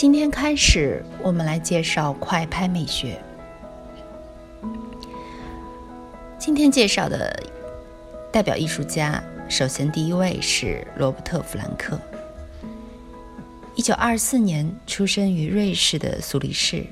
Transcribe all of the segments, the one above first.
今天开始，我们来介绍快拍美学。今天介绍的代表艺术家，首先第一位是罗伯特·弗兰克。一九二四年出生于瑞士的苏黎世，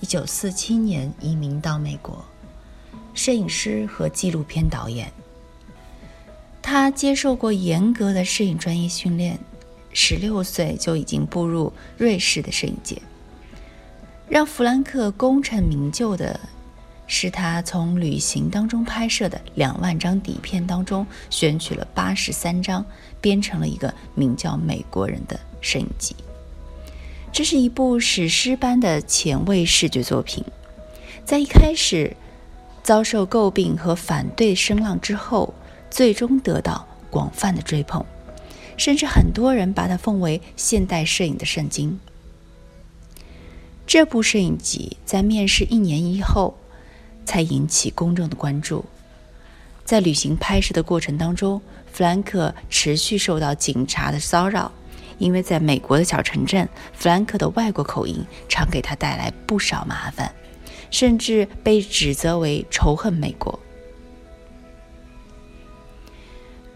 一九四七年移民到美国，摄影师和纪录片导演。他接受过严格的摄影专业训练。十六岁就已经步入瑞士的摄影界。让弗兰克功成名就的是，他从旅行当中拍摄的两万张底片当中选取了八十三张，编成了一个名叫《美国人》的摄影集。这是一部史诗般的前卫视觉作品，在一开始遭受诟病和反对声浪之后，最终得到广泛的追捧。甚至很多人把它奉为现代摄影的圣经。这部摄影集在面世一年以后才引起公众的关注。在旅行拍摄的过程当中，弗兰克持续受到警察的骚扰，因为在美国的小城镇，弗兰克的外国口音常给他带来不少麻烦，甚至被指责为仇恨美国。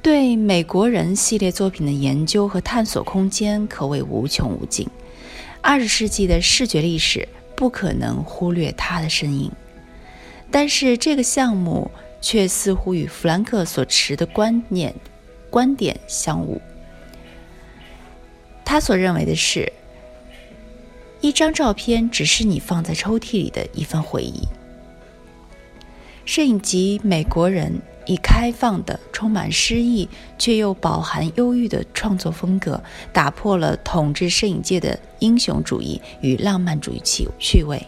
对美国人系列作品的研究和探索空间可谓无穷无尽。二十世纪的视觉历史不可能忽略他的身影，但是这个项目却似乎与弗兰克所持的观念、观点相悖。他所认为的是，一张照片只是你放在抽屉里的一份回忆。摄影集《美国人》。以开放的、充满诗意却又饱含忧郁的创作风格，打破了统治摄影界的英雄主义与浪漫主义趣趣味，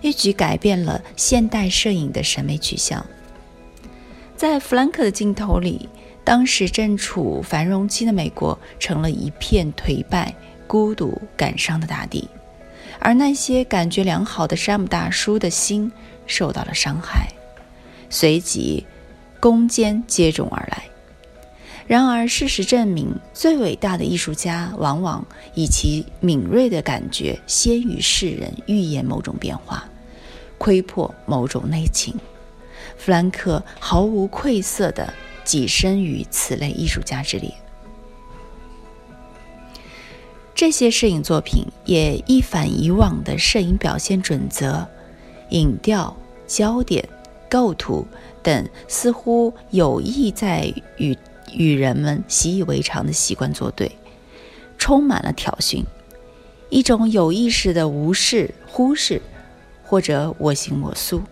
一举改变了现代摄影的审美取向。在弗兰克的镜头里，当时正处繁荣期的美国成了一片颓败、孤独、感伤的大地，而那些感觉良好的山姆大叔的心受到了伤害，随即。攻坚接踵而来。然而，事实证明，最伟大的艺术家往往以其敏锐的感觉先于世人预言某种变化，窥破某种内情。弗兰克毫无愧色地跻身于此类艺术家之列。这些摄影作品也一反以往的摄影表现准则：影调、焦点、构图。等似乎有意在与与人们习以为常的习惯作对，充满了挑衅，一种有意识的无视、忽视，或者我行我素。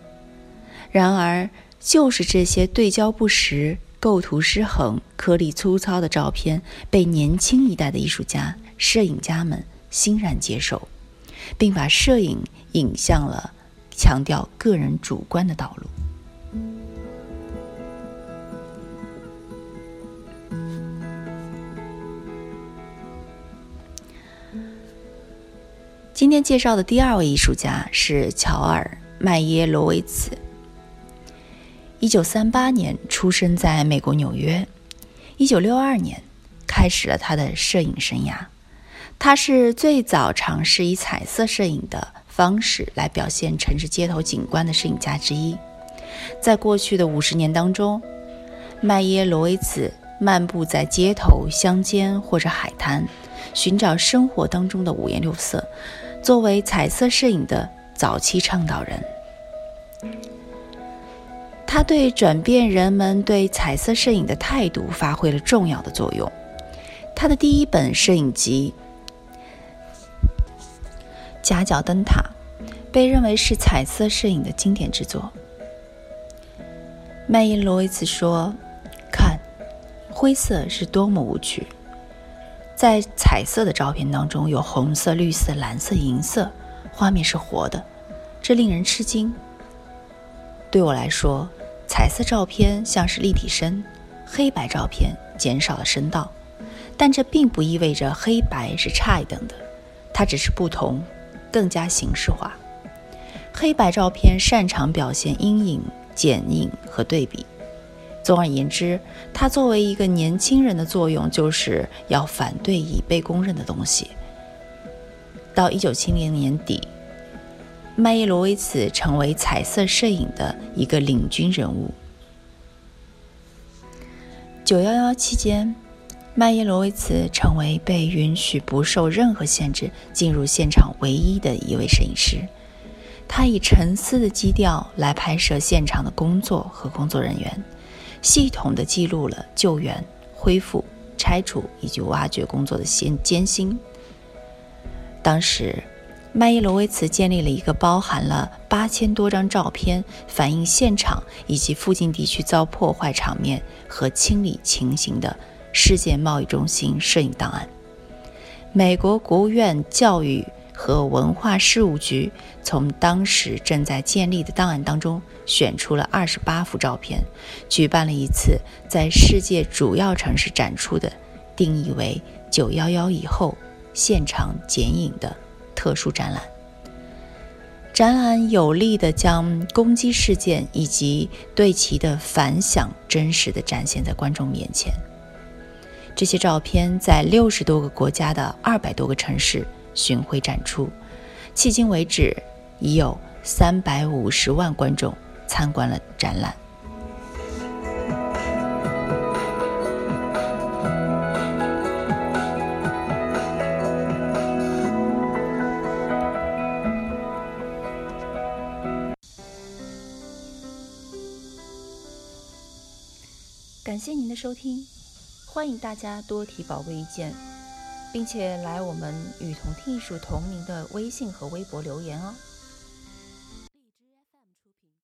然而，就是这些对焦不实、构图失衡、颗粒粗糙的照片，被年轻一代的艺术家、摄影家们欣然接受，并把摄影引向了强调个人主观的道路。今天介绍的第二位艺术家是乔尔·麦耶罗维茨。一九三八年出生在美国纽约，一九六二年开始了他的摄影生涯。他是最早尝试以彩色摄影的方式来表现城市街头景观的摄影家之一。在过去的五十年当中，麦耶罗维茨漫步在街头、乡间或者海滩，寻找生活当中的五颜六色。作为彩色摄影的早期倡导人，他对转变人们对彩色摄影的态度发挥了重要的作用。他的第一本摄影集《夹角灯塔》被认为是彩色摄影的经典之作。麦因罗维茨说：“看，灰色是多么无趣。在彩色的照片当中，有红色、绿色、蓝色、银色，画面是活的，这令人吃惊。对我来说，彩色照片像是立体声，黑白照片减少了声道，但这并不意味着黑白是差一等的，它只是不同，更加形式化。黑白照片擅长表现阴影、剪影和对比。总而言之，它作为一个年轻人的作用，就是要反对已被公认的东西。到一九七零年底。麦耶罗维茨成为彩色摄影的一个领军人物。九幺幺期间，麦耶罗维茨成为被允许不受任何限制进入现场唯一的一位摄影师。他以沉思的基调来拍摄现场的工作和工作人员，系统地记录了救援、恢复、拆除以及挖掘工作的艰艰辛。当时。麦耶罗维茨建立了一个包含了八千多张照片，反映现场以及附近地区遭破坏场面和清理情形的世界贸易中心摄影档案。美国国务院教育和文化事务局从当时正在建立的档案当中选出了二十八幅照片，举办了一次在世界主要城市展出的，定义为“九幺幺以后现场剪影”的。特殊展览，展览有力地将攻击事件以及对其的反响真实地展现在观众面前。这些照片在六十多个国家的二百多个城市巡回展出，迄今为止已有三百五十万观众参观了展览。感谢您的收听，欢迎大家多提宝贵意见，并且来我们与同听艺术同名的微信和微博留言哦。